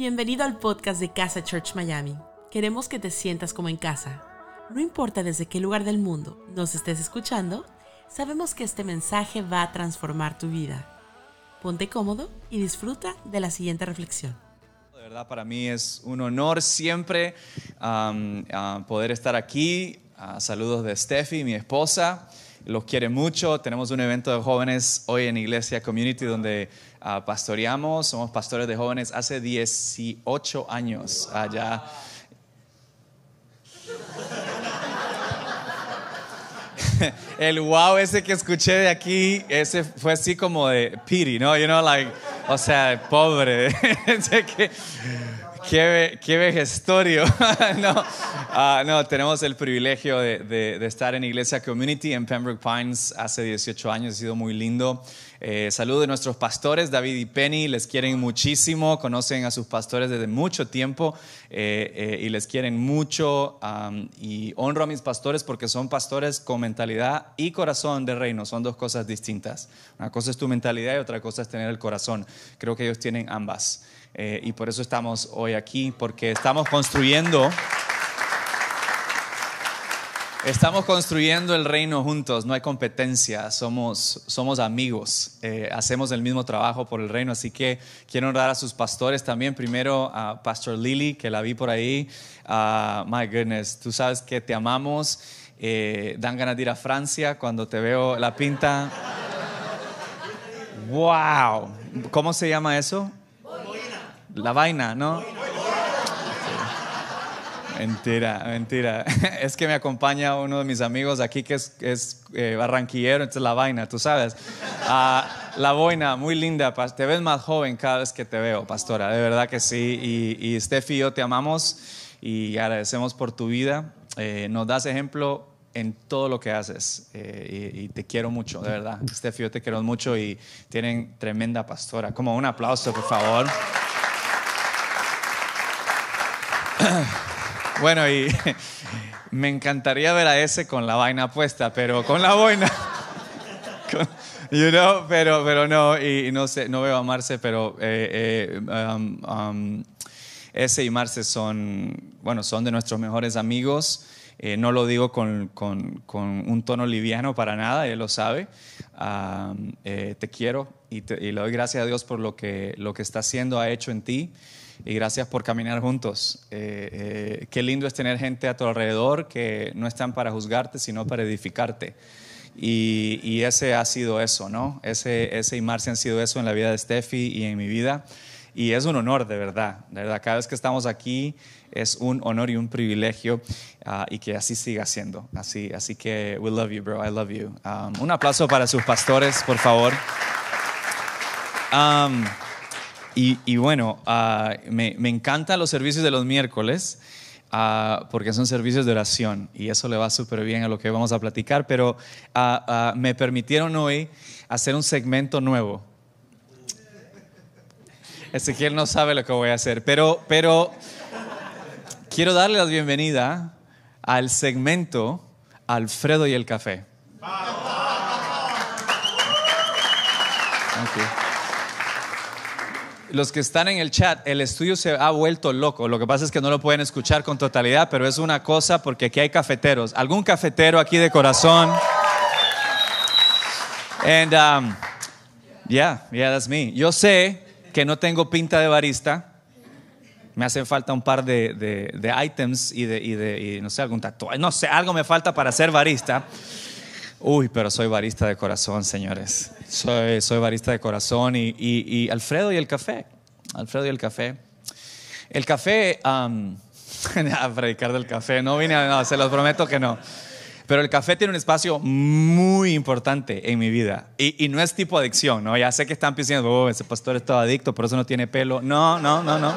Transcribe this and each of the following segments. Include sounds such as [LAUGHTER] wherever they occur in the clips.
Bienvenido al podcast de Casa Church Miami. Queremos que te sientas como en casa. No importa desde qué lugar del mundo nos estés escuchando, sabemos que este mensaje va a transformar tu vida. Ponte cómodo y disfruta de la siguiente reflexión. De verdad, para mí es un honor siempre poder estar aquí. Uh, saludos de Steffi, mi esposa. Los quiere mucho. Tenemos un evento de jóvenes hoy en Iglesia Community donde uh, pastoreamos. Somos pastores de jóvenes hace 18 años allá. [LAUGHS] el wow ese que escuché de aquí, ese fue así como de pity, ¿no? You know, like, o sea, pobre. [LAUGHS] qué, qué, vejestorio. [LAUGHS] no, uh, no, tenemos el privilegio de, estar en Iglesia Community en Pembroke Pines hace 18 años, ha sido muy lindo. Eh, saludo de nuestros pastores, David y Penny, les quieren muchísimo, conocen a sus pastores desde mucho tiempo eh, eh, y les quieren mucho. Y honro a mis pastores porque son pastores con mentalidad y corazón de reino, son dos cosas distintas. Una cosa es tu mentalidad y otra cosa es tener el corazón. Creo que ellos tienen ambas. Y por eso estamos hoy aquí, porque estamos construyendo... Estamos construyendo el reino juntos, no hay competencia, somos, somos amigos, eh, hacemos el mismo trabajo por el reino, así que quiero honrar a sus pastores también. Primero a Pastor Lily, que la vi por ahí. Uh, my goodness, tú sabes que te amamos. Eh, dan ganas de ir a Francia cuando te veo la pinta. ¡Wow! ¿Cómo se llama eso? La vaina, ¿no? Mentira, mentira. [LAUGHS] Es que me acompaña uno de mis amigos aquí que es, es eh, barranquillero, entonces la vaina, tú sabes. Ah, la boina, muy linda. Te ves más joven cada vez que te veo, pastora, de verdad que sí. Y, y Steffi y yo te amamos y agradecemos por tu vida. Eh, nos das ejemplo en todo lo que haces eh, y, y, te quiero mucho, de verdad. Steffi, yo te quiero mucho y tienen tremenda pastora. Como un aplauso, por favor. [COUGHS] Bueno, y [LAUGHS] me encantaría ver a ese con la vaina puesta, pero con la boina. [LAUGHS] you know, pero, pero no, y, no sé, no veo a Marce, pero eh, eh, um, um, ese y Marce son, bueno, son de nuestros mejores amigos. Eh, no lo digo con, con, con, un tono liviano para nada, él lo sabe. Um, te quiero y, le doy gracias a Dios por lo que está haciendo, ha hecho en ti y gracias por caminar juntos. Eh, eh, qué lindo es tener gente a tu alrededor que no están para juzgarte, sino para edificarte. Y, y ese ha sido eso, ¿no? Ese, ese y Marcia han sido eso en la vida de Steffi y en mi vida. Y es un honor, de verdad, de verdad. Cada vez que estamos aquí es un honor y un privilegio uh, y que así siga siendo. Así, así que we love you, bro. I love you. Um, un aplauso para sus pastores, por favor. Um, y, bueno, uh, me, encantan los servicios de los miércoles uh, porque son servicios de oración y eso le va súper bien a lo que vamos a platicar, pero uh, me permitieron hoy hacer un segmento nuevo. Ezequiel no sabe lo que voy a hacer, pero, pero quiero darle la bienvenida al segmento Alfredo y el café. Okay. Los que están en el chat, el estudio se ha vuelto loco. Lo que pasa es que no lo pueden escuchar con totalidad, pero es una cosa porque aquí hay cafeteros. ¿Algún cafetero aquí de corazón? And um, yeah, yeah, that's me. Yo sé que no tengo pinta de barista. Me hacen falta un par de, de, de items y de, y de y no sé, algún tatuaje. No sé, algo me falta para ser barista. Uy, pero soy barista de corazón, señores. Soy, soy barista de corazón y, y, y, Alfredo y el café. Alfredo y el café. El café, um, [LAUGHS] a predicar del café, no vine a, no, se los prometo que no. Pero el café tiene un espacio muy importante en mi vida. Y, y, no es tipo adicción, ¿no? Ya sé que están diciendo, oh, ese pastor es todo adicto, por eso no tiene pelo. No, no, no, no.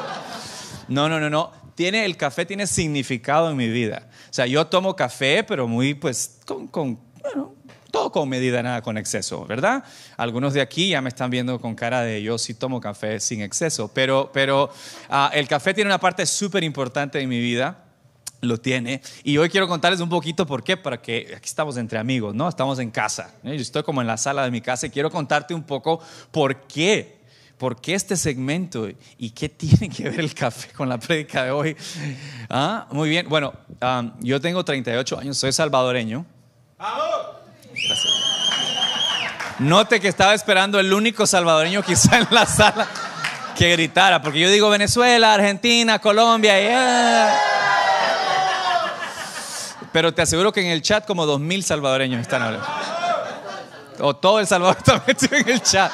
No, no, no, no. Tiene, el café tiene significado en mi vida. O sea, yo tomo café, pero muy, pues, con, con bueno, todo con medida, nada con exceso, ¿verdad? Algunos de aquí ya me están viendo con cara de yo sí tomo café sin exceso, pero, pero uh, el café tiene una parte súper importante en mi vida. Lo tiene. Y hoy quiero contarles un poquito por qué, para que aquí estamos entre amigos, ¿no? Estamos en casa. ¿eh? Yo estoy como en la sala de mi casa y quiero contarte un poco por qué ¿por qué este segmento y qué tiene que ver el café con la prédica de hoy? Ah, muy bien, bueno, um, yo tengo 38 años, soy salvadoreño. Note que estaba esperando el único salvadoreño quizá en la sala que gritara, porque yo digo Venezuela, Argentina, Colombia, y, pero te aseguro que en el chat como dos mil salvadoreños están hablando. O todo El Salvador [LAUGHS] está metido en el chat.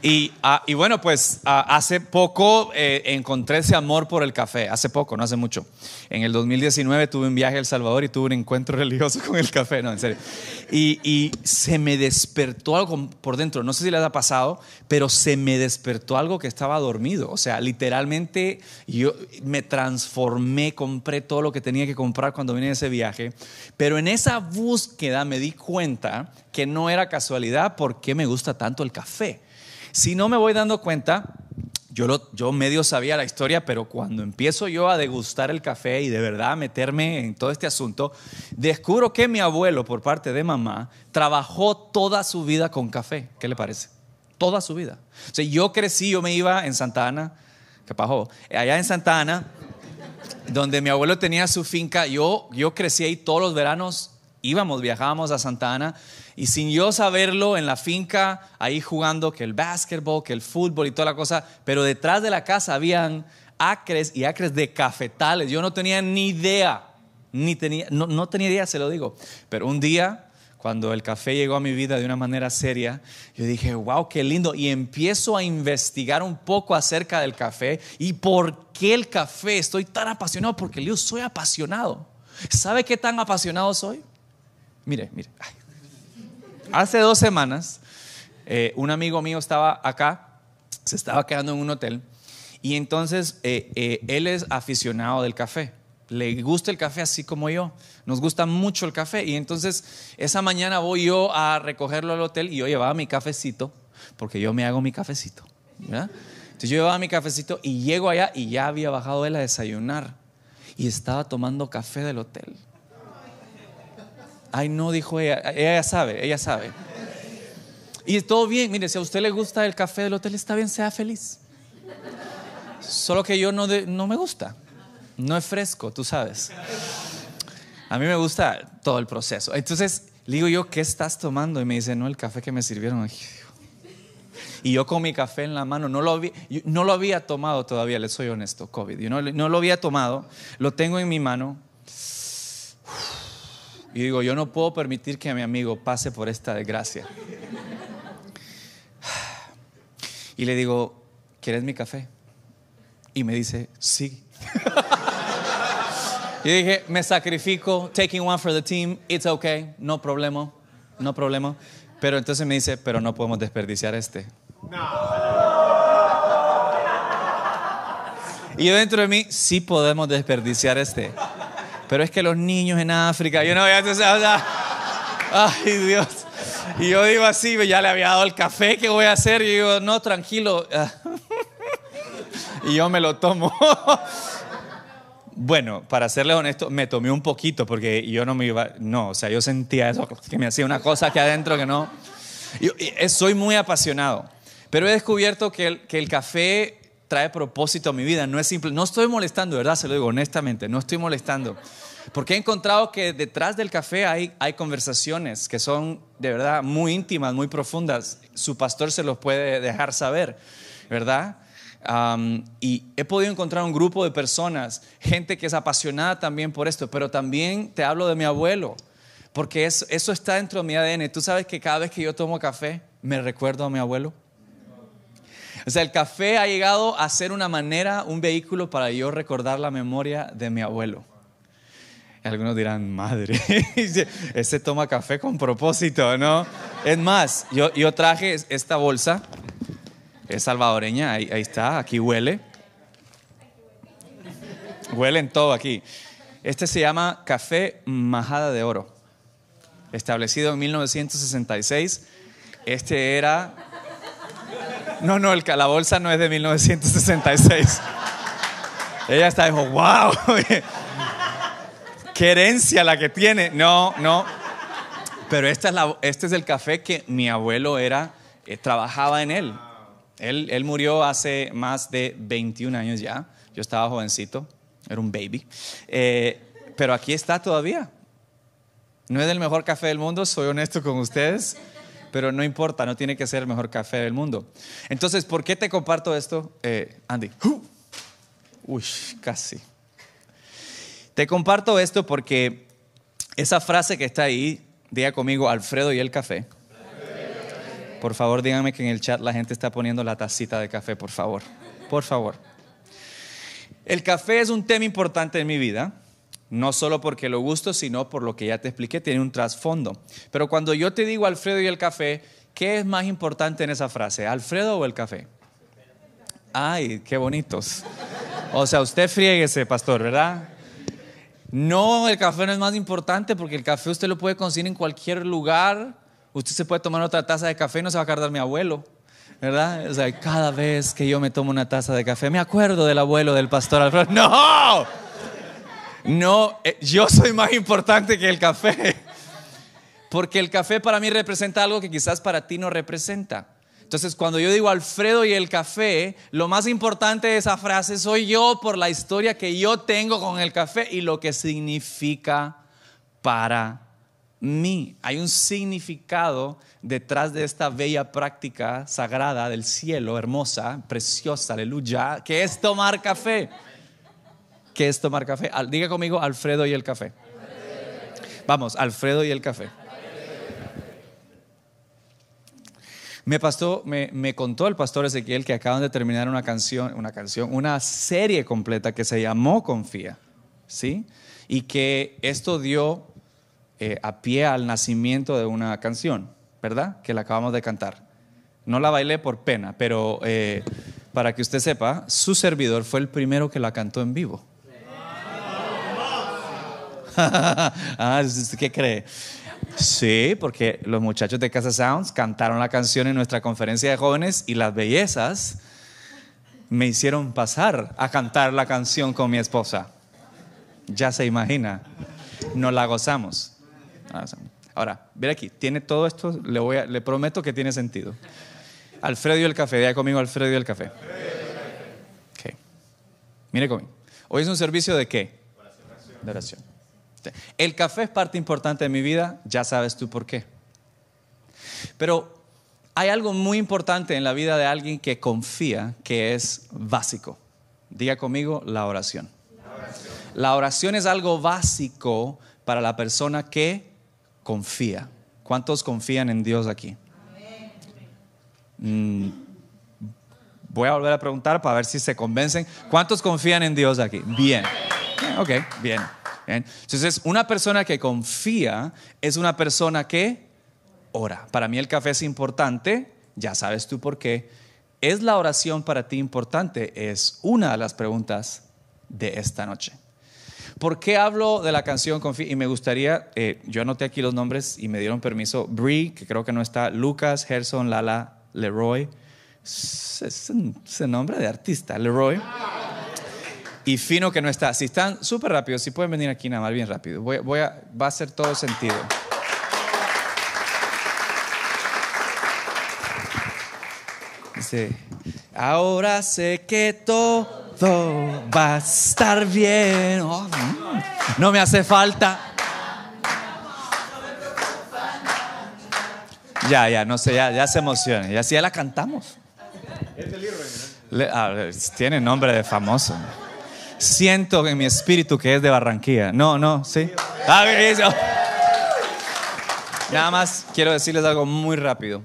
Y, ah, y, bueno, pues ah, hace poco eh, encontré ese amor por el café, hace poco, no hace mucho. En el 2019 tuve un viaje a El Salvador y tuve un encuentro [LAUGHS] religioso con el café, no, en serio. Y, y, se me despertó algo por dentro, no sé si les ha pasado, pero se me despertó algo que estaba dormido. O sea, literalmente yo me transformé, compré todo lo que tenía que comprar cuando vine de ese viaje, pero en esa búsqueda me di cuenta que no era casualidad por qué me gusta tanto el café si no me voy dando cuenta, yo, lo, yo medio sabía la historia, pero cuando empiezo yo a degustar el café y de verdad a meterme en todo este asunto, descubro que mi abuelo, por parte de mamá, trabajó toda su vida con café. ¿Qué le parece? Toda su vida. O sea, yo crecí, yo me iba en Santa Ana, ¿qué pasó? Allá en Santa Ana, donde mi abuelo tenía su finca, yo, yo crecí ahí todos los veranos, íbamos, viajábamos a Santa Ana y sin yo saberlo, en la finca, ahí jugando que el básquetbol, que el fútbol y toda la cosa, pero detrás de la casa habían acres y acres de cafetales. Yo no tenía ni idea, ni tenía, no, no tenía idea, se lo digo. Pero un día, cuando el café llegó a mi vida de una manera seria, yo dije, wow, qué lindo. Y empiezo a investigar un poco acerca del café y por qué el café. Estoy tan apasionado, porque yo soy apasionado. ¿Sabe qué tan apasionado soy? Mire, mire. Hace dos semanas, eh, un amigo mío estaba acá, se estaba quedando en un hotel, y entonces eh, eh, él es aficionado del café. Le gusta el café así como yo. Nos gusta mucho el café. Y entonces esa mañana voy yo a recogerlo al hotel y yo llevaba mi cafecito, porque yo me hago mi cafecito. Entonces yo llevaba mi cafecito y llego allá y ya había bajado él a desayunar. Y estaba tomando café del hotel. Ay, no, dijo ella. Ella sabe, ella sabe. Y todo bien, mire, si a usted le gusta el café del hotel, está bien, sea feliz. Solo que yo no, no me gusta. No es fresco, tú sabes. A mí me gusta todo el proceso. Entonces, le digo yo, ¿qué estás tomando? Y me dice, no, el café que me sirvieron. Y yo con mi café en la mano, no lo, había, no lo había tomado todavía, le soy honesto, COVID. Yo no, no lo había tomado, lo tengo en mi mano y digo, yo no puedo permitir que mi amigo pase por esta desgracia. Y le digo, ¿quieres mi café? Y me dice, sí. y dije, me sacrifico, taking one for the team, it's okay, no problema, no problema. Pero entonces me dice, pero no podemos desperdiciar este. Y yo dentro de mí, sí podemos desperdiciar este. Pero es que los niños en África, yo no ay Dios. Y yo digo así, ya le había dado el café, ¿qué voy a hacer? Y digo, no, tranquilo. [LAUGHS] Y yo me lo tomo. [LAUGHS] Bueno, para serle honesto, me tomé un poquito porque yo no me iba, no, o sea, yo sentía eso, que me hacía una cosa aquí adentro que no. Yo, soy muy apasionado, pero he descubierto que el café trae propósito a mi vida. No es simple, no estoy molestando, ¿verdad? Se lo digo honestamente, no estoy molestando. Porque he encontrado que detrás del café hay, hay conversaciones que son de verdad muy íntimas, muy profundas. Su pastor se los puede dejar saber, ¿verdad? y he podido encontrar un grupo de personas, gente que es apasionada también por esto, pero también te hablo de mi abuelo, porque eso, eso está dentro de mi ADN. Tú sabes que cada vez que yo tomo café, me recuerdo a mi abuelo. O sea, el café ha llegado a ser una manera, un vehículo para yo recordar la memoria de mi abuelo. algunos dirán, madre, [LAUGHS] ese toma café con propósito, ¿no? Es más, yo, yo traje esta bolsa, es salvadoreña, ahí, está, aquí huele. Huelen todo aquí. Este se llama Café Majada de Oro, establecido en 1966. Este era no, no, el, la bolsa no es de 1966. Ella está dijo, wow, qué herencia la que tiene. No, no. Pero esta es la, este es el café que mi abuelo era, eh, trabajaba en él. Él, él murió hace más de 21 años ya. Yo estaba jovencito, era un baby. Eh, pero aquí está todavía. No es el mejor café del mundo, soy honesto con ustedes, pero no importa, no tiene que ser el mejor café del mundo. Entonces, ¿por qué te comparto esto, eh, Andy? Uy, casi. Te comparto esto porque esa frase que está ahí, diga conmigo, Alfredo y el café. Por favor, díganme que en el chat la gente está poniendo la tacita de café, por favor. Por favor. El café es un tema importante en mi vida, no solo porque lo gusto, sino por lo que ya te expliqué, tiene un trasfondo. Pero cuando yo te digo Alfredo y el café, ¿qué es más importante en esa frase? ¿Alfredo o el café? Ay, qué bonitos. O sea, usted frieguese, pastor, ¿verdad? No, el café no es más importante porque el café usted lo puede conseguir en cualquier lugar. Usted se puede tomar otra taza de café y no se va a acordar mi abuelo. ¿Verdad? O sea, cada vez que yo me tomo una taza de café, me acuerdo del abuelo del pastor Alfredo. ¡No! No, eh, yo soy más importante que el café. Porque el café para mí representa algo que quizás para ti no representa. Entonces, cuando yo digo Alfredo y el café, lo más importante de esa frase soy yo por la historia que yo tengo con el café y lo que significa para mí. Hay un significado detrás de esta bella práctica sagrada del cielo, hermosa, preciosa, aleluya, que es tomar café. ¿Qué es tomar café? Diga conmigo Alfredo y el café. Vamos, Alfredo y el café. Me, pasó, me, me, contó el pastor Ezequiel que acaban de terminar una canción, una canción, una serie completa que se llamó Confía, ¿sí? Y que esto dio eh, a pie al nacimiento de una canción, ¿verdad? Que la acabamos de cantar. No la bailé por pena, pero eh, para que usted sepa, su servidor fue el primero que la cantó en vivo. [LAUGHS] ah, ¿Qué cree? Sí, porque los muchachos de Casa Sounds cantaron la canción en nuestra conferencia de jóvenes y las bellezas me hicieron pasar a cantar la canción con mi esposa. Ya se imagina, nos la gozamos. Ahora, ver aquí, tiene todo esto, le, prometo que tiene sentido. Alfredo y el café, ya conmigo Alfredo y el café. Okay. Mire conmigo. Hoy es un servicio de qué? De oración. El café es parte importante de mi vida, ya sabes tú por qué. Pero hay algo muy importante en la vida de alguien que confía que es básico. Diga conmigo la oración. La oración, es algo básico para la persona que confía. ¿Cuántos confían en Dios aquí? Mm, voy a volver a preguntar para ver si se convencen. ¿Cuántos confían en Dios aquí? Bien. Ok, bien. Entonces, una persona que confía es una persona que ora. Para mí el café es importante, ya sabes tú por qué. ¿Es la oración para ti importante? Es una de las preguntas de esta noche. ¿Por qué hablo de la canción Confía? Y me gustaría, eh, yo anoté aquí los nombres y me dieron permiso. Brie, que creo que no está, Lucas, Gerson, Lala, Leroy. Es, es nombre de artista, Leroy y Fino que no está. Si están súper rápidos, si pueden venir aquí nada más bien rápido. Voy, voy a, va a hacer todo sentido. Ahora sé que todo va a estar bien. Oh, no me hace falta. Ya, ya, no sé, ya, ya se emociona. Y así ya la cantamos. tiene nombre de famoso siento en mi espíritu que es de Barranquilla. No, no, sí. Ah, Nada más quiero decirles algo muy rápido.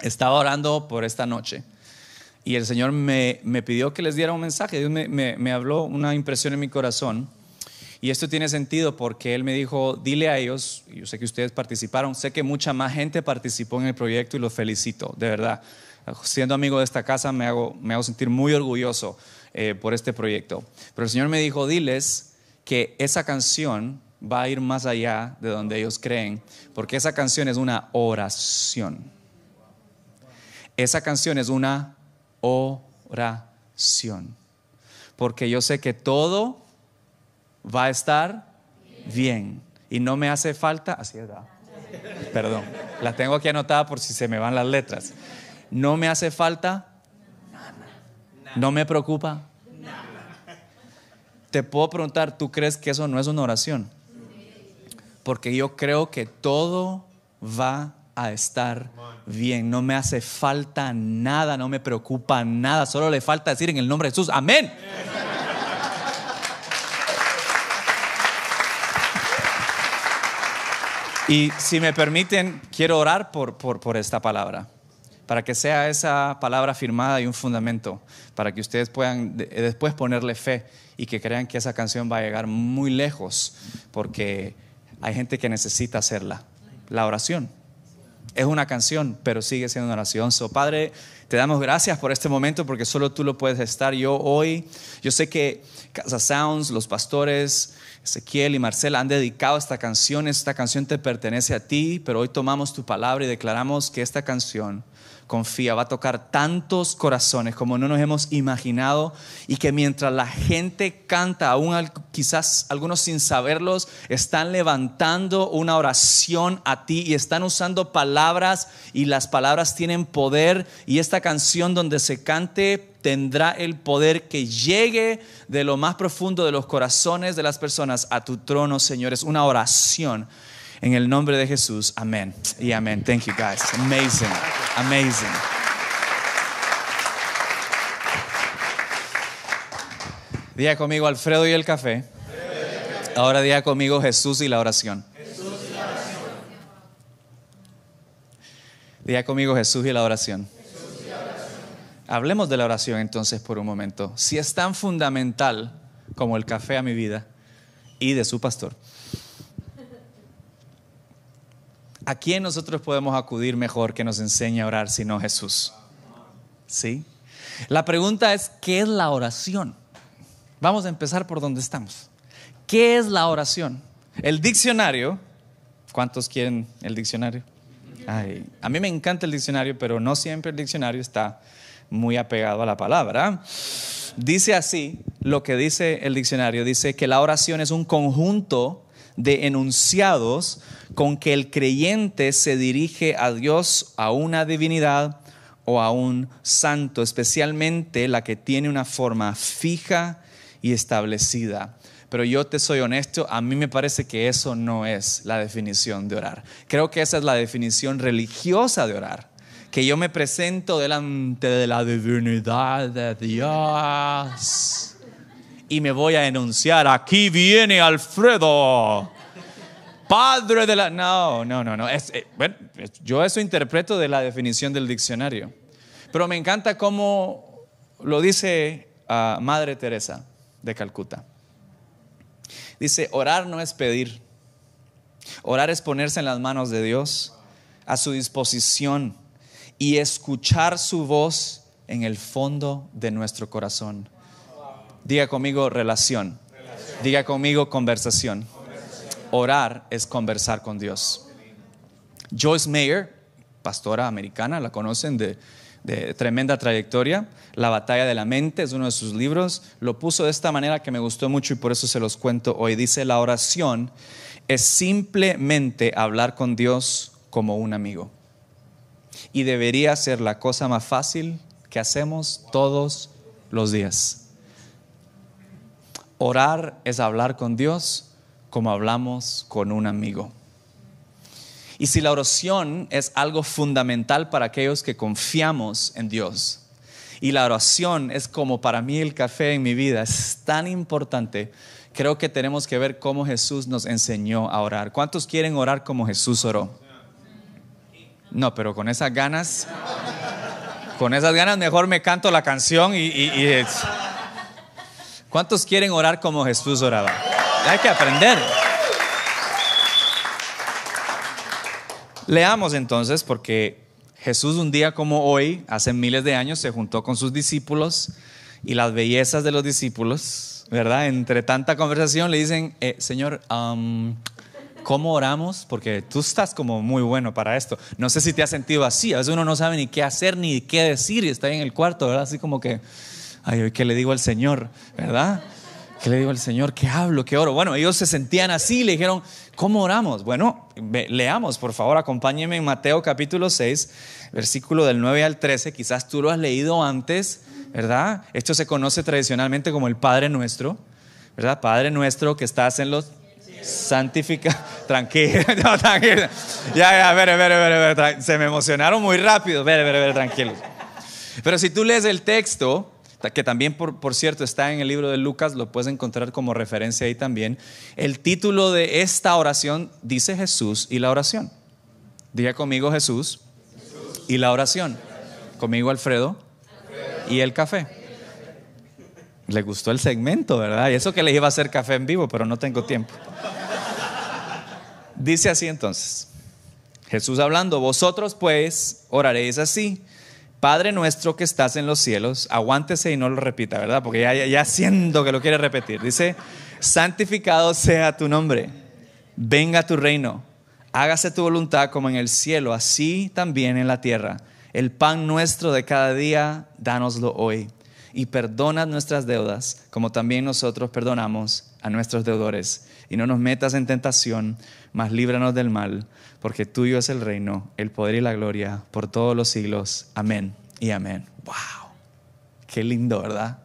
Estaba orando por esta noche y el Señor me, me pidió que les diera un mensaje. Dios me, me, me, habló una impresión en mi corazón. Y esto tiene sentido porque Él me dijo, dile a ellos, yo sé que ustedes participaron, sé que mucha más gente participó en el proyecto y los felicito, de verdad. Siendo amigo de esta casa me hago, me hago sentir muy orgulloso eh, por este proyecto. Pero el Señor me dijo, diles que esa canción va a ir más allá de donde ellos creen, porque esa canción es una oración. Esa canción es una oración. Porque yo sé que todo va a estar bien. Y no me hace falta, así es, Perdón, la tengo aquí anotada por si se me van las letras. No me hace falta ¿No me preocupa? Te puedo preguntar, ¿tú crees que eso no es una oración? Porque yo creo que todo va a estar bien. No me hace falta nada, no me preocupa nada. Solo le falta decir en el nombre de Jesús, amén. Y si me permiten, quiero orar por, por, esta palabra, para que sea esa palabra firmada y un fundamento, para que ustedes puedan después ponerle fe y que crean que esa canción va a llegar muy lejos, porque hay gente que necesita hacerla. La oración. Es una canción, pero sigue siendo una oración. So, Padre, te damos gracias por este momento porque solo tú lo puedes estar. Yo hoy, yo sé que Casa Sounds, los pastores, Ezequiel y Marcela han dedicado esta canción. Esta canción te pertenece a ti, pero hoy tomamos tu palabra y declaramos que esta canción confía, va a tocar tantos corazones como no nos hemos imaginado y que mientras la gente canta, aún quizás algunos sin saberlos, están levantando una oración a ti y están usando palabras y las palabras tienen poder y esta canción donde se cante tendrá el poder que llegue de lo más profundo de los corazones de las personas a tu trono, Señor. Es una oración en el nombre de Jesús, amén. Y amén. Thank you guys. Amazing. Amazing. Día conmigo Alfredo y el café. Ahora día conmigo Jesús y la oración. Día conmigo Jesús y la oración. Hablemos de la oración entonces por un momento. Si es tan fundamental como el café a mi vida y de su pastor. ¿A quién nosotros podemos acudir mejor que nos enseñe a orar sino Jesús? ¿Sí? La pregunta es, ¿qué es la oración? Vamos a empezar por donde estamos. ¿Qué es la oración? El diccionario, ¿cuántos quieren el diccionario? a mí me encanta el diccionario, pero no siempre el diccionario está muy apegado a la palabra. Dice así, lo que dice el diccionario, dice que la oración es un conjunto de enunciados con que el creyente se dirige a Dios, a una divinidad o a un santo, especialmente la que tiene una forma fija y establecida. Pero yo te soy honesto, a mí me parece que eso no es la definición de orar. Creo que esa es la definición religiosa de orar. Que yo me presento delante de la divinidad de Dios y me voy a enunciar, aquí viene Alfredo padre de la... No, no, no, no. Eh, yo eso interpreto de la definición del diccionario. Pero me encanta cómo lo dice ah, Madre Teresa de Calcuta. Dice, orar no es pedir. Orar es ponerse en las manos de Dios, a su disposición y escuchar su voz en el fondo de nuestro corazón. Diga conmigo relación. Diga conmigo conversación. Orar es conversar con Dios. Joyce Mayer, pastora americana, la conocen de, tremenda trayectoria. La batalla de la mente es uno de sus libros. Lo puso de esta manera que me gustó mucho y por eso se los cuento hoy. Dice, la oración es simplemente hablar con Dios como un amigo. Y debería ser la cosa más fácil que hacemos todos los días. Orar es hablar con Dios como hablamos con un amigo. Y si la oración es algo fundamental para aquellos que confiamos en Dios, y la oración es como para mí el café en mi vida, es tan importante, creo que tenemos que ver cómo Jesús nos enseñó a orar. ¿Cuántos quieren orar como Jesús oró? No, pero con esas ganas, con esas ganas mejor me canto la canción y... ¿Cuántos quieren orar como Jesús oraba? Hay que aprender. Leamos entonces, porque Jesús un día como hoy, hace miles de años, se juntó con sus discípulos y las bellezas de los discípulos, ¿verdad? Entre tanta conversación le dicen, eh, Señor, ¿cómo oramos? Porque tú estás como muy bueno para esto. No sé si te has sentido así, a veces uno no sabe ni qué hacer ni qué decir y está ahí en el cuarto, ¿verdad? Así como que, ay, ¿qué le digo al Señor? ¿Verdad? ¿Qué le digo al Señor? ¿Qué hablo? ¿Qué oro? Bueno, ellos se sentían así le dijeron, ¿cómo oramos? Bueno, leamos, por favor, acompáñenme en Mateo capítulo 6, versículo del 9 al 13. Quizás tú lo has leído antes, ¿verdad? Esto se conoce tradicionalmente como el Padre Nuestro, ¿verdad? Padre Nuestro que estás en los santifica [LAUGHS] tranquilo, [LAUGHS] no, tranquilo. Ya, ya, ver, ver, ver, se me emocionaron muy rápido, ver, ver, ver, tranquilos. Pero si tú lees el texto, que también por, por, cierto está en el libro de Lucas, lo puedes encontrar como referencia ahí también, el título de esta oración dice Jesús y la oración. Diga conmigo Jesús, y la oración. Conmigo Alfredo, y el café. Le gustó el segmento, ¿verdad? Y eso que les iba a hacer café en vivo, pero no tengo tiempo. Dice así entonces, Jesús hablando, vosotros pues oraréis así. Padre nuestro que estás en los cielos, aguántese y no lo repita, ¿verdad? Porque ya, ya, que lo quiere repetir. Dice, santificado sea tu nombre, venga tu reino, hágase tu voluntad como en el cielo, así también en la tierra. El pan nuestro de cada día, dánoslo hoy. Y perdona nuestras deudas, como también nosotros perdonamos a nuestros deudores. Y no nos metas en tentación, mas líbranos del mal porque tuyo es el reino, el poder y la gloria por todos los siglos. Amén y amén. ¡Wow! Qué lindo, ¿verdad?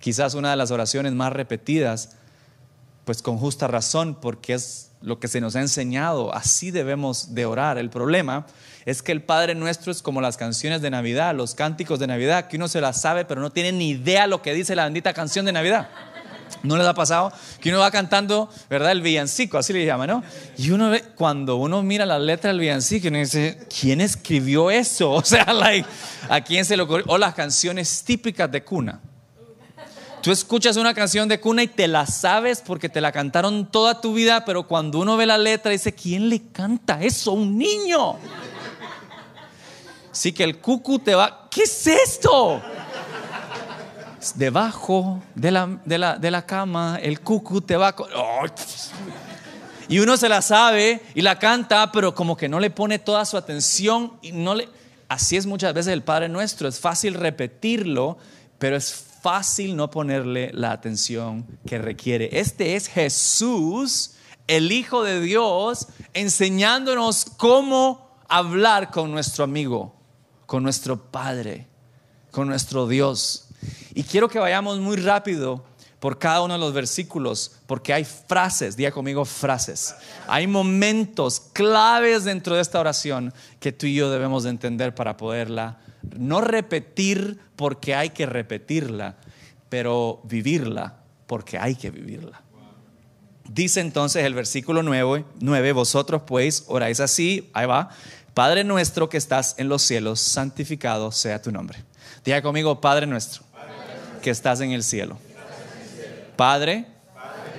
Quizás una de las oraciones más repetidas, pues con justa razón, porque es lo que se nos ha enseñado, así debemos de orar. El problema es que el Padre nuestro es como las canciones de Navidad, los cánticos de Navidad, que uno se las sabe, pero no tiene ni idea lo que dice la bendita canción de Navidad. ¿No les ha pasado? Que uno va cantando, ¿verdad? El villancico, así le llama, ¿no? Y uno ve, cuando uno mira la letra del villancico, uno dice, ¿quién escribió eso? [LAUGHS] O sea, ¿a quién se lo ocurrió? O las canciones típicas de cuna. Tú escuchas una canción de cuna y te la sabes porque te la cantaron toda tu vida, pero cuando uno ve la letra dice, ¿quién le canta eso? Un niño. Sí que el cucu te va, ¿qué es esto? Debajo de la, de la, cama, el cucu te va... Y uno se la sabe y la canta, pero como que no le pone toda su atención y no le... Así es muchas veces el Padre Nuestro, es fácil repetirlo, pero es fácil no ponerle la atención que requiere. Este es Jesús, el Hijo de Dios, enseñándonos cómo hablar con nuestro amigo, con nuestro Padre, con nuestro Dios. Y quiero que vayamos muy rápido por cada uno de los versículos, porque hay frases, diga conmigo frases. Hay momentos claves dentro de esta oración que tú y yo debemos de entender para poderla no repetir porque hay que repetirla, pero vivirla porque hay que vivirla. Dice entonces el versículo 9, 9, vosotros pues oráis así, ahí va, Padre nuestro que estás en los cielos, santificado sea tu nombre. Diga conmigo, Padre nuestro que estás en el cielo. Padre,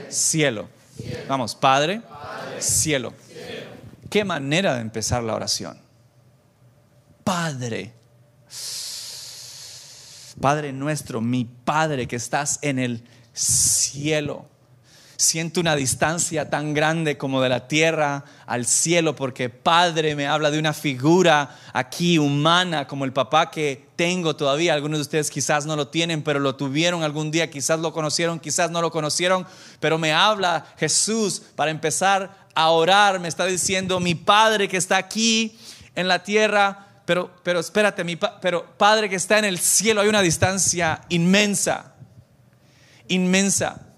cielo. Vamos, Padre, cielo. Qué manera de empezar la oración. Padre. Padre nuestro, mi Padre que estás en el cielo siento una distancia tan grande como de la tierra al cielo, porque Padre me habla de una figura aquí humana, como el papá que tengo todavía. Algunos de ustedes quizás no lo tienen, pero lo tuvieron algún día, quizás lo conocieron, quizás no lo conocieron, pero me habla Jesús para empezar a orar, me está diciendo, mi Padre que está aquí en la tierra, pero, pero espérate, mi pero Padre que está en el cielo, hay una distancia inmensa, inmensa.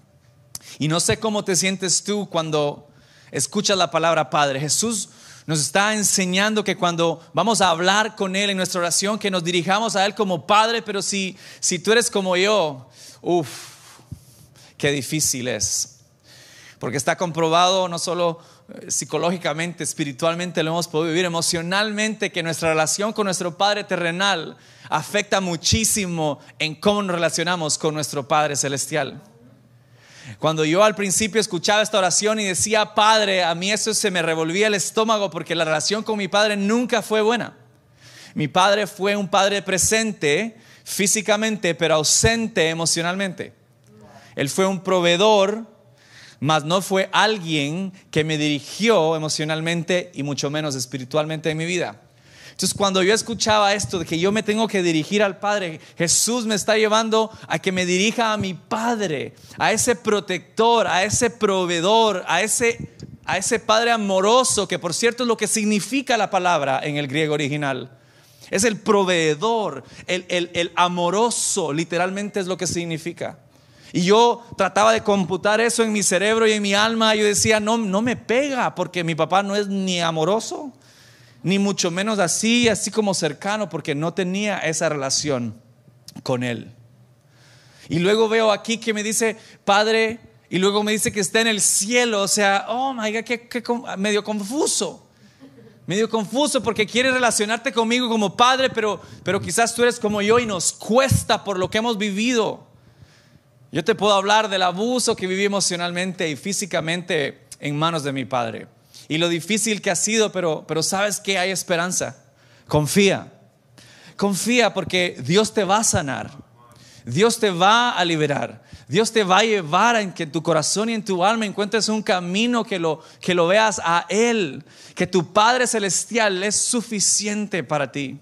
Y no sé cómo te sientes tú cuando escuchas la palabra Padre. Jesús nos está enseñando que cuando vamos a hablar con Él en nuestra oración, que nos dirijamos a Él como Padre, pero si, si tú eres como yo, uff, qué difícil es. Porque está comprobado no solo eh, psicológicamente, espiritualmente lo hemos podido vivir, emocionalmente, que nuestra relación con nuestro Padre terrenal afecta muchísimo en cómo nos relacionamos con nuestro Padre celestial. Cuando yo al principio escuchaba esta oración y decía, Padre, a mí eso se me revolvía el estómago porque la relación con mi Padre nunca fue buena. Mi Padre fue un Padre presente físicamente, pero ausente emocionalmente. Él fue un proveedor, mas no fue alguien que me dirigió emocionalmente y mucho menos espiritualmente en mi vida. Entonces cuando yo escuchaba esto de que yo me tengo que dirigir al Padre, Jesús me está llevando a que me dirija a mi Padre, a ese protector, a ese proveedor, a ese, a ese Padre amoroso, que por cierto es lo que significa la palabra en el griego original. Es el proveedor, el, el, el amoroso, literalmente es lo que significa. Y yo trataba de computar eso en mi cerebro y en mi alma. Yo decía, no, no me pega porque mi papá no es ni amoroso, ni mucho menos así, así como cercano, porque no tenía esa relación con él. Y luego veo aquí que me dice, Padre, y luego me dice que está en el cielo. O sea, oh my God, qué, medio confuso. Medio confuso porque quiere relacionarte conmigo como padre, pero, pero quizás tú eres como yo y nos cuesta por lo que hemos vivido. Yo te puedo hablar del abuso que viví emocionalmente y físicamente en manos de mi padre. Y lo difícil que ha sido, pero, pero sabes que hay esperanza. Confía. Confía porque Dios te va a sanar. Dios te va a liberar. Dios te va a llevar a que en tu corazón y en tu alma encuentres un camino que lo, que lo veas a Él. Que tu Padre Celestial es suficiente para ti.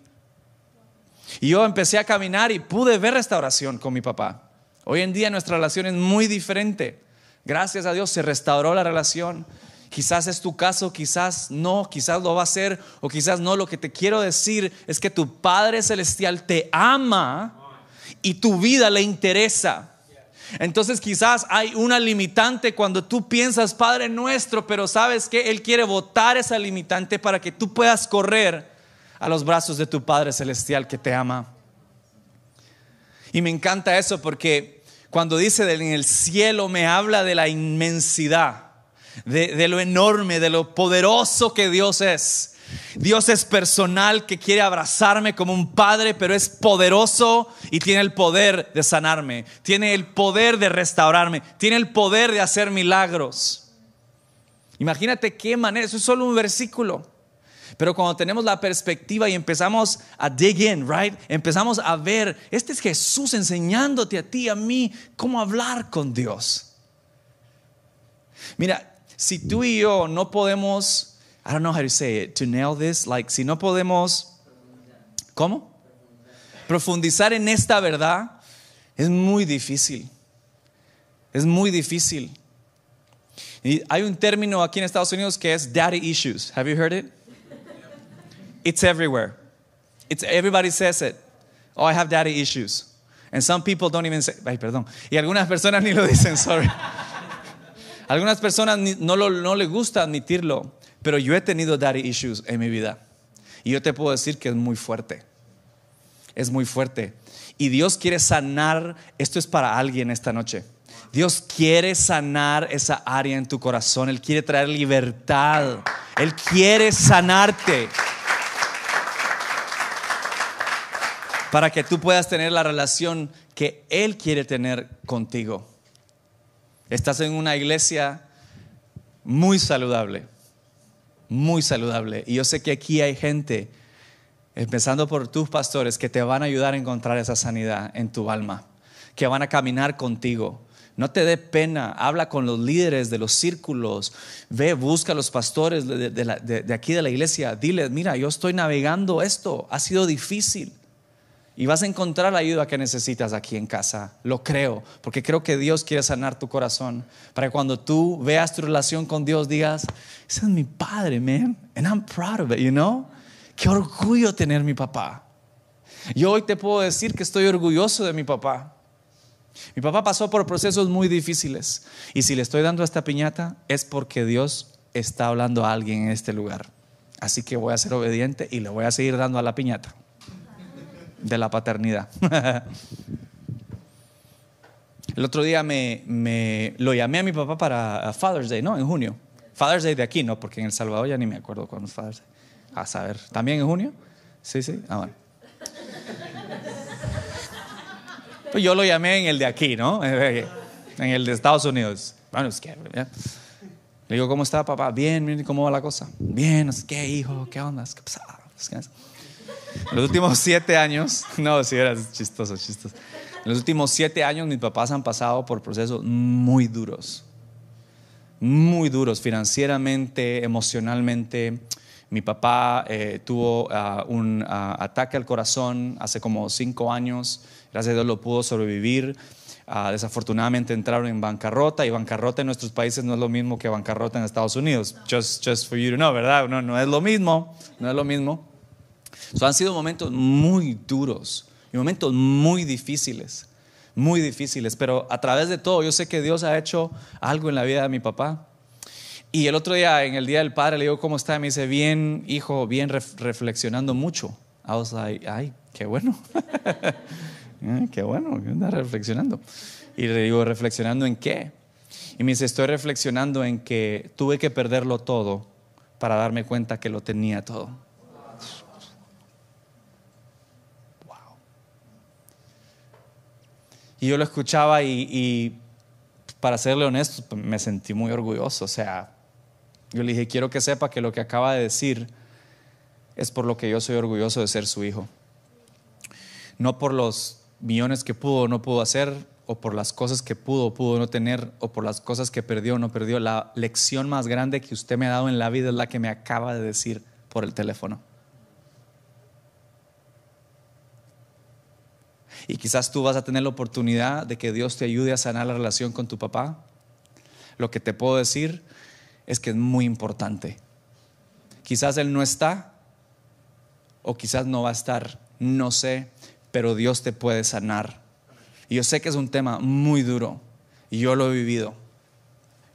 Y yo empecé a caminar y pude ver restauración con mi papá. Hoy en día nuestra relación es muy diferente. Gracias a Dios se restauró la relación. Quizás es tu caso, quizás no, quizás lo va a ser o quizás no. Lo que te quiero decir es que tu Padre Celestial te ama y tu vida le interesa. Entonces quizás hay una limitante cuando tú piensas Padre nuestro, pero sabes que Él quiere votar esa limitante para que tú puedas correr a los brazos de tu Padre Celestial que te ama. Y me encanta eso porque cuando dice en el cielo me habla de la inmensidad, de, lo enorme, de lo poderoso que Dios es. Dios es personal que quiere abrazarme como un padre, pero es poderoso y tiene el poder de sanarme, tiene el poder de restaurarme, tiene el poder de hacer milagros. Imagínate qué manera, eso es solo un versículo. Pero cuando tenemos la perspectiva y empezamos a dig in, right? Empezamos a ver, este es Jesús enseñándote a ti, a mí, cómo hablar con Dios. Mira, si tú y yo no podemos, I don't know how to say it, to nail this, like si no podemos, ¿cómo? Profundizar en esta verdad es muy difícil. Es muy difícil. Y hay un término aquí en Estados Unidos que es daddy issues. Have you heard it? It's everywhere. It's, everybody says it. Oh, I have daddy issues. And some people don't even say, ay, perdón. Y algunas personas ni lo dicen, sorry. Algunas personas no, lo, no les gusta admitirlo, pero yo he tenido daddy issues en mi vida. Y yo te puedo decir que es muy fuerte. Es muy fuerte. Y Dios quiere sanar, esto es para alguien esta noche. Dios quiere sanar esa área en tu corazón. Él quiere traer libertad. Él quiere sanarte. para que tú puedas tener la relación que Él quiere tener contigo. Estás en una iglesia muy saludable, muy saludable. Y yo sé que aquí hay gente, empezando por tus pastores, que te van a ayudar a encontrar esa sanidad en tu alma, que van a caminar contigo. No te dé pena, habla con los líderes de los círculos, ve, busca a los pastores de, de aquí de la iglesia, dile, mira, yo estoy navegando esto, ha sido difícil y vas a encontrar la ayuda que necesitas aquí en casa. Lo creo, porque creo que Dios quiere sanar tu corazón. Para que cuando tú veas tu relación con Dios digas, ese es mi padre, man. And I'm proud of it, you know? Qué orgullo tener mi papá. Yo hoy te puedo decir que estoy orgulloso de mi papá. Mi papá pasó por procesos muy difíciles. Y si le estoy dando esta piñata es porque Dios está hablando a alguien en este lugar. Así que voy a ser obediente y le voy a seguir dando a la piñata de la paternidad. [LAUGHS] El otro día me, lo llamé a mi papá para Father's Day, ¿no? En junio. Father's Day de aquí, ¿no? Porque en El Salvador ya ni me acuerdo cuándo es Father's Day. A saber, ¿también en junio? Sí, sí. Ah, bueno. Pues yo lo llamé en el de aquí, ¿no? [LAUGHS] En el de Estados Unidos. Bueno, es que. Le digo, ¿cómo está, papá? Bien, ¿cómo va la cosa? Bien, qué, hijo, ¿qué onda? ¿Qué pasa? Los últimos siete años, [LAUGHS] no, si era chistoso, chistoso. En los últimos siete años mis papás han pasado por procesos muy duros, muy duros financieramente, emocionalmente. Mi papá eh, tuvo ah, un ah, ataque al corazón hace como cinco años, gracias a Dios lo pudo sobrevivir. Ah, desafortunadamente entraron en bancarrota y bancarrota en nuestros países no es lo mismo que bancarrota en Estados Unidos. Just, just for you to know, ¿verdad? No, no es lo mismo, no es lo mismo. So, han sido momentos muy duros y momentos muy difíciles, muy difíciles, pero a través de todo yo sé que Dios ha hecho algo en la vida de mi papá. Y el otro día, en el Día del Padre, le digo, ¿cómo está? Me dice, bien, hijo, bien reflexionando mucho. I was like, ay, qué bueno. [LAUGHS] qué bueno, anda reflexionando. Y le digo, ¿reflexionando en qué? Y me dice, estoy reflexionando en que tuve que perderlo todo para darme cuenta que lo tenía todo. Y yo lo escuchaba y, para serle honesto, me sentí muy orgulloso. O sea, yo le dije, quiero que sepa que lo que acaba de decir es por lo que yo soy orgulloso de ser su hijo. No por los millones que pudo o no pudo hacer, o por las cosas que pudo o pudo no tener, o por las cosas que perdió o no perdió. La lección más grande que usted me ha dado en la vida es la que me acaba de decir por el teléfono. Y quizás tú vas a tener la oportunidad de que Dios te ayude a sanar la relación con tu papá. Lo que te puedo decir es que es muy importante. Quizás Él no está o quizás no va a estar, no sé, pero Dios te puede sanar y yo sé que es un tema muy duro. Y yo lo he vivido.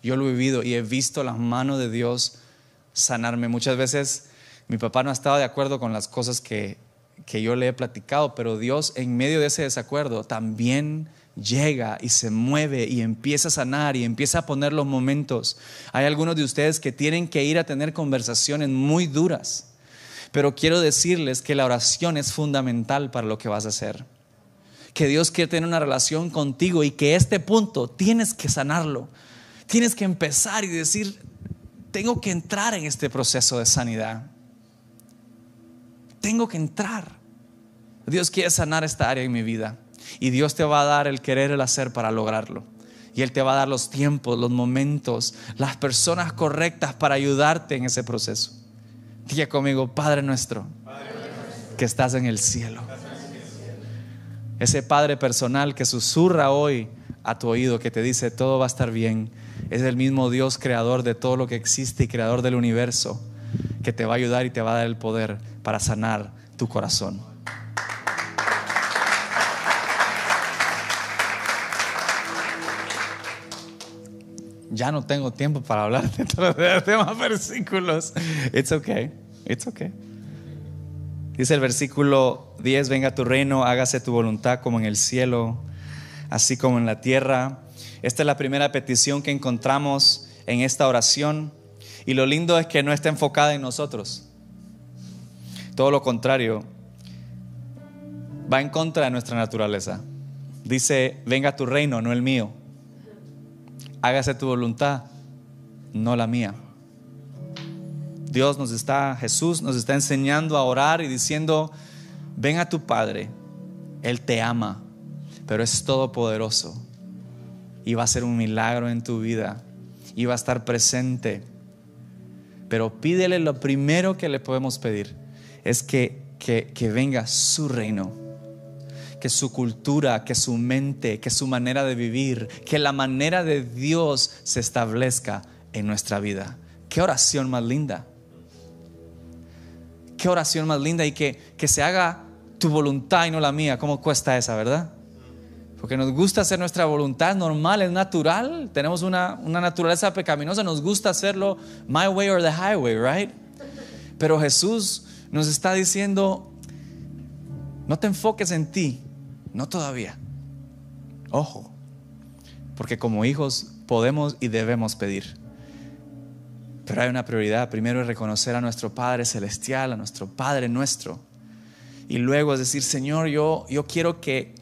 Yo lo he vivido y he visto las manos de Dios sanarme. Muchas veces mi papá no ha estado de acuerdo con las cosas que, que yo le he platicado, pero Dios en medio de ese desacuerdo también llega y se mueve y empieza a sanar y empieza a poner los momentos. Hay algunos de ustedes que tienen que ir a tener conversaciones muy duras, pero quiero decirles que la oración es fundamental para lo que vas a hacer que Dios quiere tener una relación contigo y que este punto tienes que sanarlo. Tienes que empezar y decir, tengo que entrar en este proceso de sanidad. Tengo que entrar. Dios quiere sanar esta área en mi vida y Dios te va a dar el querer, el hacer para lograrlo. Y Él te va a dar los tiempos, los momentos, las personas correctas para ayudarte en ese proceso. Diga conmigo, Padre nuestro, que estás en el cielo ese Padre personal que susurra hoy a tu oído, que te dice, todo va a estar bien. Es el mismo Dios creador de todo lo que existe y creador del universo, que te va a ayudar y te va a dar el poder para sanar tu corazón. Ya no tengo tiempo para hablar de los demás [LAUGHS] versículos. It's okay. It's okay. Dice el versículo 10, venga tu reino, hágase tu voluntad como en el cielo, así como en la tierra. Esta es la primera petición que encontramos en esta oración. Y lo lindo es que no está enfocada en nosotros. Todo lo contrario, va en contra de nuestra naturaleza. Dice, venga tu reino, no el mío. Hágase tu voluntad, no la mía. Dios nos está, Jesús nos está enseñando a orar y diciendo, ven a tu Padre, Él te ama, pero es todopoderoso y va a ser un milagro en tu vida y va a estar presente. Pero pídele lo primero que le podemos pedir, es que, que, que venga su reino que su cultura, que su mente, que su manera de vivir, que la manera de Dios se establezca en nuestra vida. Qué oración más linda qué oración más linda y que, que se haga tu voluntad y no la mía. ¿Cómo cuesta esa, verdad? Porque nos gusta hacer nuestra voluntad normal, es natural. Tenemos una, una naturaleza pecaminosa, nos gusta hacerlo my way or the highway, right? Pero Jesús nos está diciendo, no te enfoques en ti, no todavía. Ojo, porque como hijos podemos y debemos pedir. Pero hay una prioridad. Primero es reconocer a nuestro Padre Celestial, a nuestro Padre nuestro. Y luego es decir, Señor, yo, yo quiero que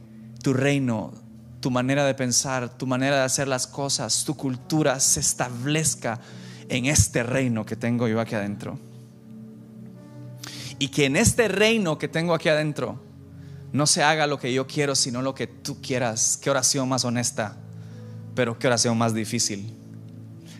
tu reino, tu manera de pensar, tu manera de hacer las cosas, tu cultura se establezca en este reino que tengo yo aquí adentro. Y que en este reino que tengo aquí adentro no se haga lo que yo quiero, sino lo que tú quieras. Qué oración más honesta, pero qué oración más difícil.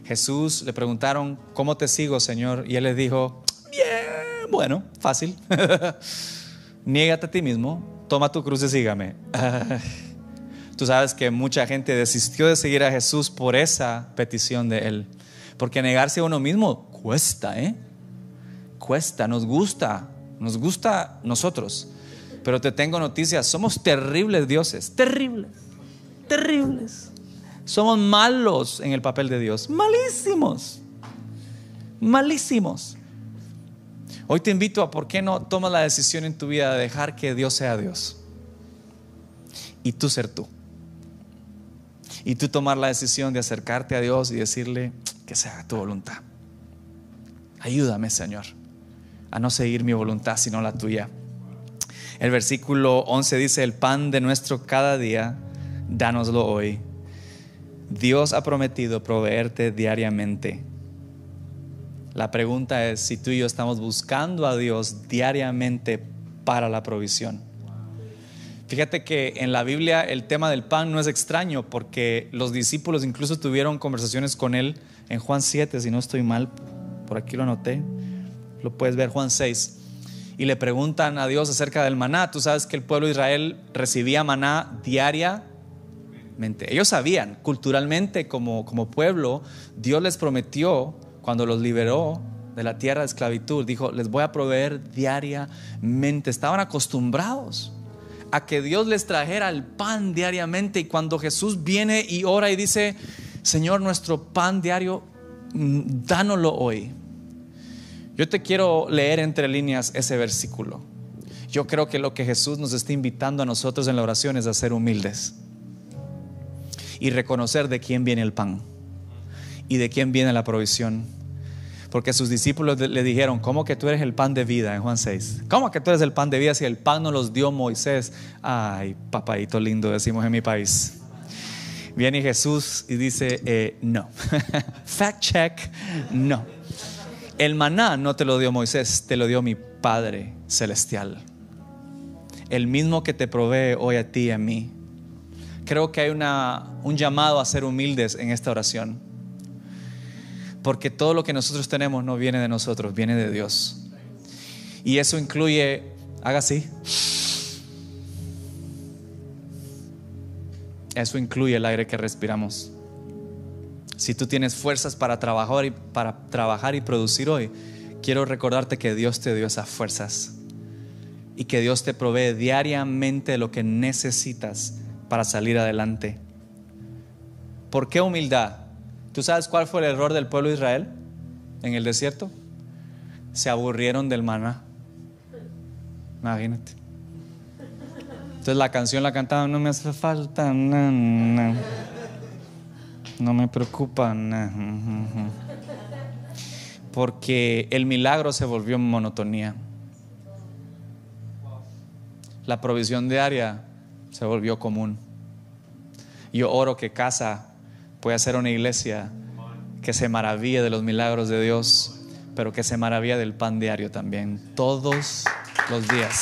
Jesús le preguntaron, ¿cómo te sigo, Señor? Y él les dijo, bien, bueno, fácil. [LAUGHS] Niégate a ti mismo, toma tu cruz y sígame. [LAUGHS] Tú sabes que mucha gente desistió de seguir a Jesús por esa petición de él. Porque negarse a uno mismo cuesta, ¿eh? Cuesta, nos gusta, nos gusta nosotros. Pero te tengo noticias, somos terribles dioses, terribles, terribles. Somos malos en el papel de Dios, malísimos, malísimos. Hoy te invito a por qué no tomas la decisión en tu vida de dejar que Dios sea Dios y tú ser tú. Y tú tomar la decisión de acercarte a Dios y decirle que se haga tu voluntad. Ayúdame, Señor, a no seguir mi voluntad, sino la tuya. El versículo 11 dice, el pan de nuestro cada día, dánoslo hoy. Dios ha prometido proveerte diariamente. La pregunta es si tú y yo estamos buscando a Dios diariamente para la provisión. Fíjate que en la Biblia el tema del pan no es extraño porque los discípulos incluso tuvieron conversaciones con él en Juan 7, si no estoy mal, por aquí lo anoté, lo puedes ver Juan 6, y le preguntan a Dios acerca del maná. Tú sabes que el pueblo de Israel recibía maná diariamente. Ellos sabían, culturalmente como, como pueblo, Dios les prometió cuando los liberó de la tierra de esclavitud, dijo, les voy a proveer diariamente. Estaban acostumbrados a que Dios les trajera el pan diariamente y cuando Jesús viene y ora y dice, Señor, nuestro pan diario, mm, dánoslo hoy. Yo te quiero leer entre líneas ese versículo. Yo creo que lo que Jesús nos está invitando a nosotros en la oración es a ser humildes y reconocer de quién viene el pan y de quién viene la provisión. Porque sus discípulos le dijeron, ¿cómo que tú eres el pan de vida en Juan 6? ¿Cómo que tú eres el pan de vida si el pan no los dio Moisés? Ay, papadito lindo, decimos en mi país. Viene Jesús y dice, eh, no. [LAUGHS] Fact check, no. El maná no te lo dio Moisés, te lo dio mi Padre Celestial. El mismo que te provee hoy a ti y a mí. Creo que hay un llamado a ser humildes en esta oración. Porque todo lo que nosotros tenemos no viene de nosotros, viene de Dios. Y eso incluye, haga así. Eso incluye el aire que respiramos. Si tú tienes fuerzas para trabajar y, para trabajar y producir hoy, quiero recordarte que Dios te dio esas fuerzas y que Dios te provee diariamente lo que necesitas para salir adelante. ¿Por qué humildad? ¿Tú sabes cuál fue el error del pueblo de Israel en el desierto? Se aburrieron del maná. Imagínate. Entonces la canción la cantaban, no me hace falta, no, no, me preocupa, porque el milagro se volvió monotonía. La provisión diaria se volvió común. Yo oro que casa pueda ser una iglesia que se maraville de los milagros de Dios, pero que se maravilla del pan diario también, todos los días.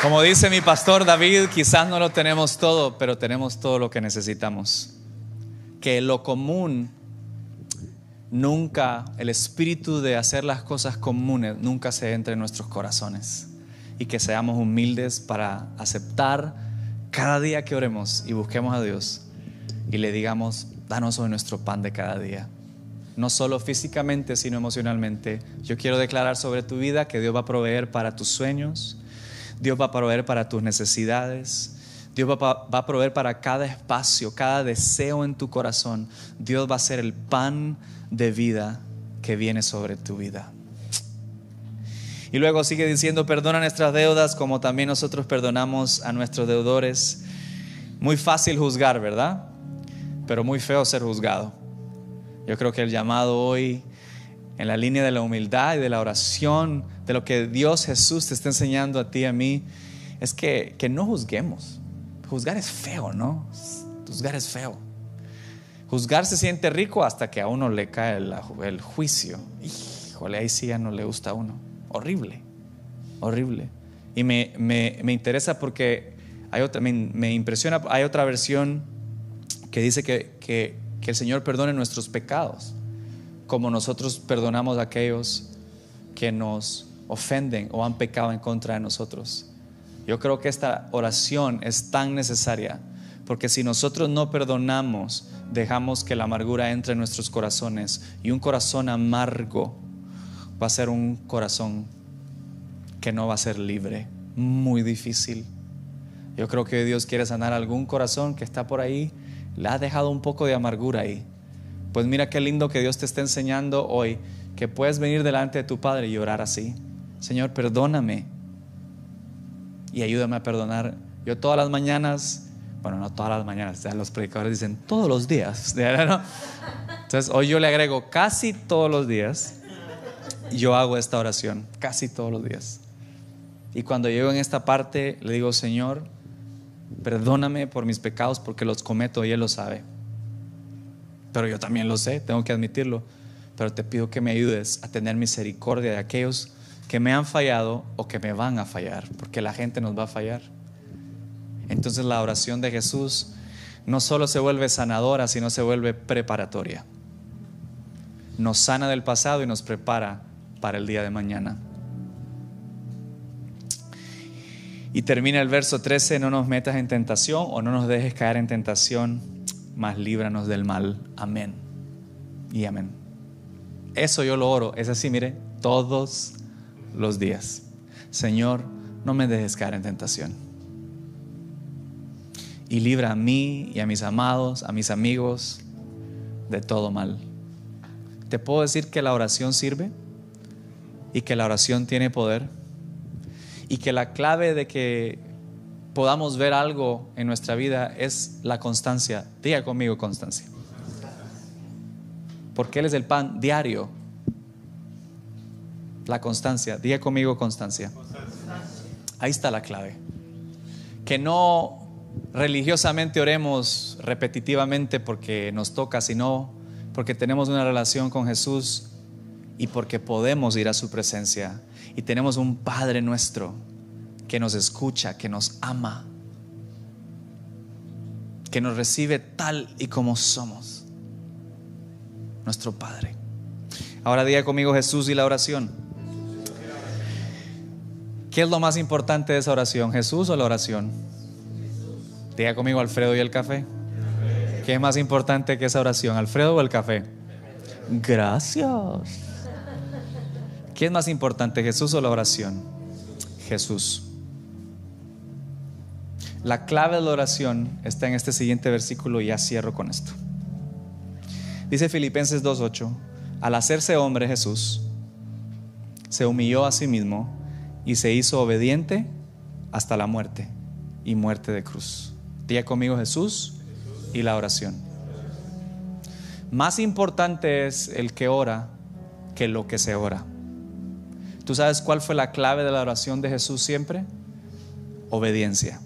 Como dice mi pastor David, quizás no lo tenemos todo, pero tenemos todo lo que necesitamos. Que lo común nunca, el espíritu de hacer las cosas comunes nunca se entre en nuestros corazones. Y que seamos humildes para aceptar cada día que oremos y busquemos a Dios y le digamos, danos hoy nuestro pan de cada día. No solo físicamente, sino emocionalmente. Yo quiero declarar sobre tu vida que Dios va a proveer para tus sueños, Dios va a proveer para tus necesidades. Dios va, a proveer para cada espacio, cada deseo en tu corazón. Dios va a ser el pan de vida que viene sobre tu vida. Y luego sigue diciendo, perdona nuestras deudas como también nosotros perdonamos a nuestros deudores. Muy fácil juzgar, ¿verdad? Pero muy feo ser juzgado. Yo creo que el llamado hoy en la línea de la humildad y de la oración, de lo que Dios Jesús te está enseñando a ti y a mí, es que, no juzguemos. Juzgar es feo, ¿no? Juzgar es feo. Juzgar se siente rico hasta que a uno le cae el, juicio. Híjole, ahí sí ya no le gusta a uno. Horrible, horrible. Y me, interesa porque hay otra, me, impresiona, hay otra versión que dice que, que el Señor perdone nuestros pecados como nosotros perdonamos a aquellos que nos ofenden o han pecado en contra de nosotros. Yo creo que esta oración es tan necesaria porque si nosotros no perdonamos, dejamos que la amargura entre en nuestros corazones y un corazón amargo, va a ser un corazón que no va a ser libre, muy difícil. Yo creo que Dios quiere sanar algún corazón que está por ahí, le ha dejado un poco de amargura ahí. Pues mira qué lindo que Dios te está enseñando hoy, que puedes venir delante de tu Padre y orar así. Señor, perdóname y ayúdame a perdonar. Yo todas las mañanas, bueno, no todas las mañanas, los predicadores dicen todos los días. [LAUGHS] Entonces hoy yo le agrego casi todos los días, yo hago esta oración, casi todos los días. Y cuando llego en esta parte, le digo, Señor, perdóname por mis pecados porque los cometo y Él lo sabe. Pero yo también lo sé, tengo que admitirlo. Pero te pido que me ayudes a tener misericordia de aquellos que me han fallado o que me van a fallar, porque la gente nos va a fallar. Entonces la oración de Jesús no solo se vuelve sanadora, sino se vuelve preparatoria. Nos sana del pasado y nos prepara para el día de mañana. Y termina el verso 13, no nos metas en tentación o no nos dejes caer en tentación, mas líbranos del mal. Amén. Y amén. Eso yo lo oro, es así, mire, todos los días. Señor, no me dejes caer en tentación. Y libra a mí y a mis amados, a mis amigos, de todo mal. ¿Te puedo decir que la oración sirve? Y que la oración tiene poder. Y que la clave de que podamos ver algo en nuestra vida es la constancia. Diga conmigo constancia. Porque Él es el pan diario la constancia. Diga conmigo constancia. Ahí está la clave. Que no religiosamente oremos repetitivamente porque nos toca, sino porque tenemos una relación con Jesús y porque podemos ir a su presencia. Y tenemos un Padre nuestro que nos escucha, que nos ama, que nos recibe tal y como somos. Nuestro Padre. Ahora diga conmigo Jesús y la oración. ¿Qué es lo más importante de esa oración? ¿Jesús o la oración? Diga conmigo Alfredo y el café. ¿Qué es más importante que esa oración? ¿Alfredo o el café? Gracias. ¿Qué es más importante, Jesús o la oración? Jesús. La clave de la oración está en este siguiente versículo y ya cierro con esto. Dice Filipenses 2.8, al hacerse hombre Jesús, se humilló a sí mismo y se hizo obediente hasta la muerte y muerte de cruz. Diga conmigo Jesús y la oración. Más importante es el que ora que lo que se ora. ¿Tú sabes cuál fue la clave de la oración de Jesús siempre? Obediencia.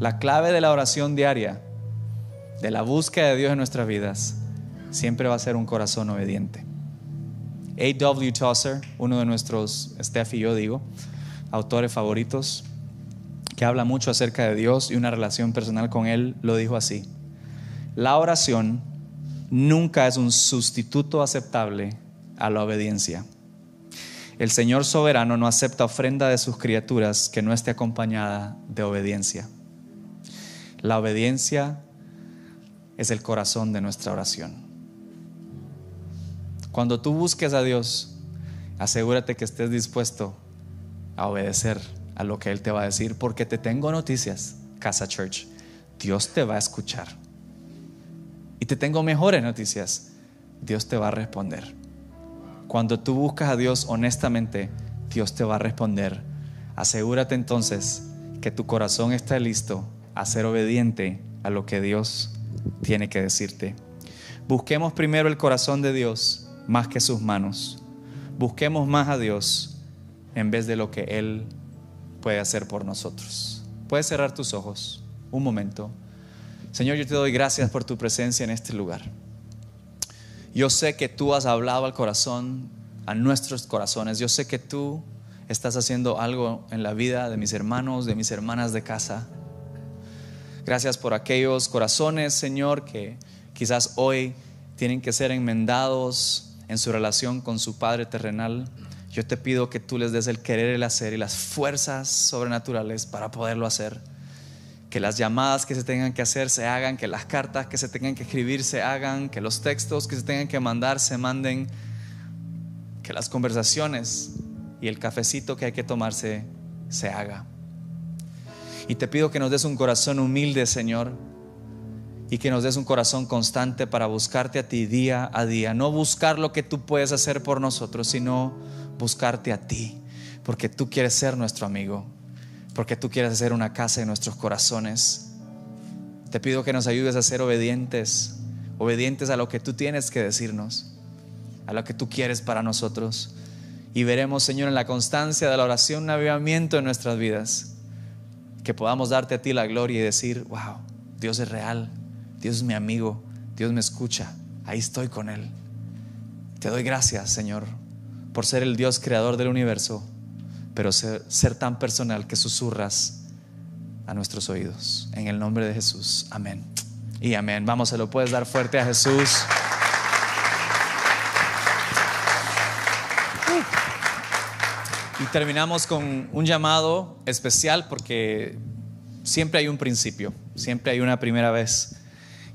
La clave de la oración diaria, de la búsqueda de Dios en nuestras vidas, siempre va a ser un corazón obediente. A.W. Tozer, uno de nuestros, Steph y yo digo, autores favoritos, que habla mucho acerca de Dios y una relación personal con Él, lo dijo así. La oración nunca es un sustituto aceptable a la obediencia. El Señor soberano no acepta ofrenda de sus criaturas que no esté acompañada de obediencia. La obediencia es el corazón de nuestra oración. Cuando tú busques a Dios, asegúrate que estés dispuesto a obedecer a lo que Él te va a decir, porque te tengo noticias, Casa Church. Dios te va a escuchar. Y te tengo mejores noticias. Dios te va a responder. Cuando tú buscas a Dios honestamente, Dios te va a responder. Asegúrate entonces que tu corazón está listo a ser obediente a lo que Dios tiene que decirte. Busquemos primero el corazón de Dios más que sus manos. Busquemos más a Dios en vez de lo que Él puede hacer por nosotros. Puedes cerrar tus ojos un momento. Señor, yo te doy gracias por tu presencia en este lugar. Yo sé que tú has hablado al corazón, a nuestros corazones. Yo sé que tú estás haciendo algo en la vida de mis hermanos, de mis hermanas de casa. Gracias por aquellos corazones, Señor, que quizás hoy tienen que ser enmendados, en su relación con su Padre terrenal, yo te pido que tú les des el querer, el hacer y las fuerzas sobrenaturales para poderlo hacer. Que las llamadas que se tengan que hacer se hagan, que las cartas que se tengan que escribir se hagan, que los textos que se tengan que mandar se manden. que las conversaciones y el cafecito que hay que tomarse se haga. Y te pido que nos des un corazón humilde, Señor, y que nos des un corazón constante para buscarte a ti día a día. No buscar lo que tú puedes hacer por nosotros, sino buscarte a ti, porque tú quieres ser nuestro amigo, porque tú quieres hacer una casa en nuestros corazones. Te pido que nos ayudes a ser obedientes, obedientes a lo que tú tienes que decirnos, a lo que tú quieres para nosotros. Y veremos, Señor, en la constancia de la oración un avivamiento en nuestras vidas. Que podamos darte a ti la gloria y decir, wow, Dios es real, Dios es mi amigo, Dios me escucha, ahí estoy con Él. Te doy gracias, Señor, por ser el Dios creador del universo, pero ser, tan personal que susurras a nuestros oídos. En el nombre de Jesús, amén. Y amén. Vamos, se lo puedes dar fuerte a Jesús. Y terminamos con un llamado especial porque siempre hay un principio, siempre hay una primera vez.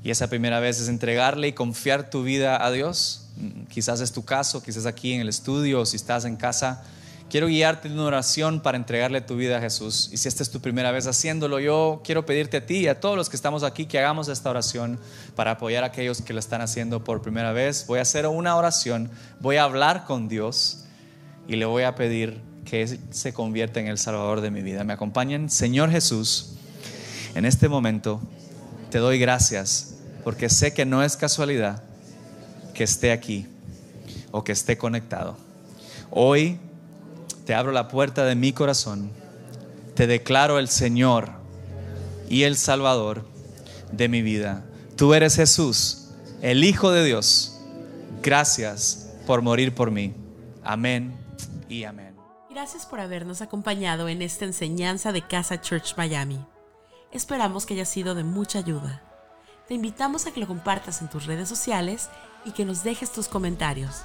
Y esa primera vez es entregarle y confiar tu vida a Dios. Quizás es tu caso, quizás aquí en el estudio, si estás en casa. Quiero guiarte en una oración para entregarle tu vida a Jesús. Y si esta es tu primera vez haciéndolo, yo quiero pedirte a ti y a todos los que estamos aquí que hagamos esta oración para apoyar a aquellos que lo están haciendo por primera vez. Voy a hacer una oración, voy a hablar con Dios y le voy a pedir que se convierta en el Salvador de mi vida. ¿Me acompañan? Señor Jesús, en este momento te doy gracias porque sé que no es casualidad que esté aquí o que esté conectado. Hoy te abro la puerta de mi corazón, te declaro el Señor y el Salvador de mi vida. Tú eres Jesús, el Hijo de Dios. Gracias por morir por mí. Amén y amén. Gracias por habernos acompañado en esta enseñanza de Casa Church Miami. Esperamos que haya sido de mucha ayuda. Te invitamos a que lo compartas en tus redes sociales y que nos dejes tus comentarios.